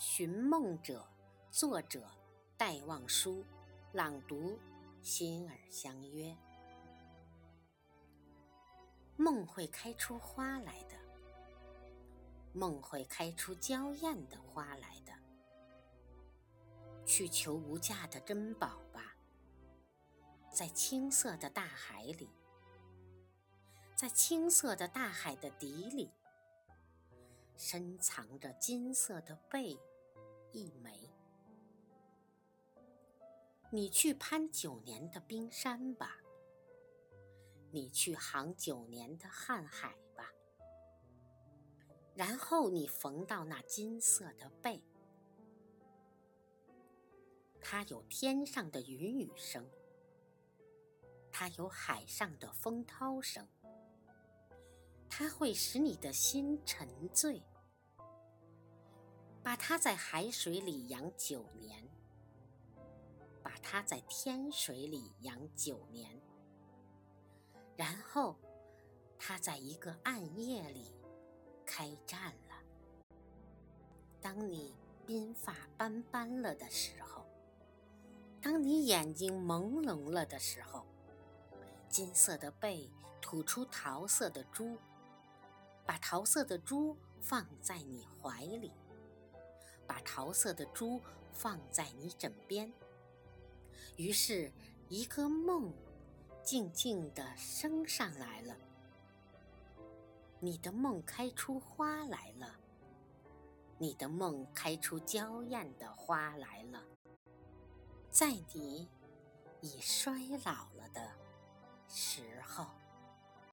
寻梦者，作者戴望舒，朗读心儿相约。梦会开出花来的，梦会开出娇艳的花来的。去求无价的珍宝吧，在青色的大海里，在青色的大海的底里。深藏着金色的贝一枚，你去攀九年的冰山吧，你去航九年的瀚海吧，然后你缝到那金色的贝，它有天上的云雨声，它有海上的风涛声。它会使你的心沉醉，把它在海水里养九年，把它在天水里养九年，然后它在一个暗夜里开战了。当你鬓发斑斑了的时候，当你眼睛朦胧了的时候，金色的背吐出桃色的珠。把桃色的珠放在你怀里，把桃色的珠放在你枕边。于是，一个梦静静地升上来了。你的梦开出花来了，你的梦开出娇艳的花来了，在你已衰老了的时候。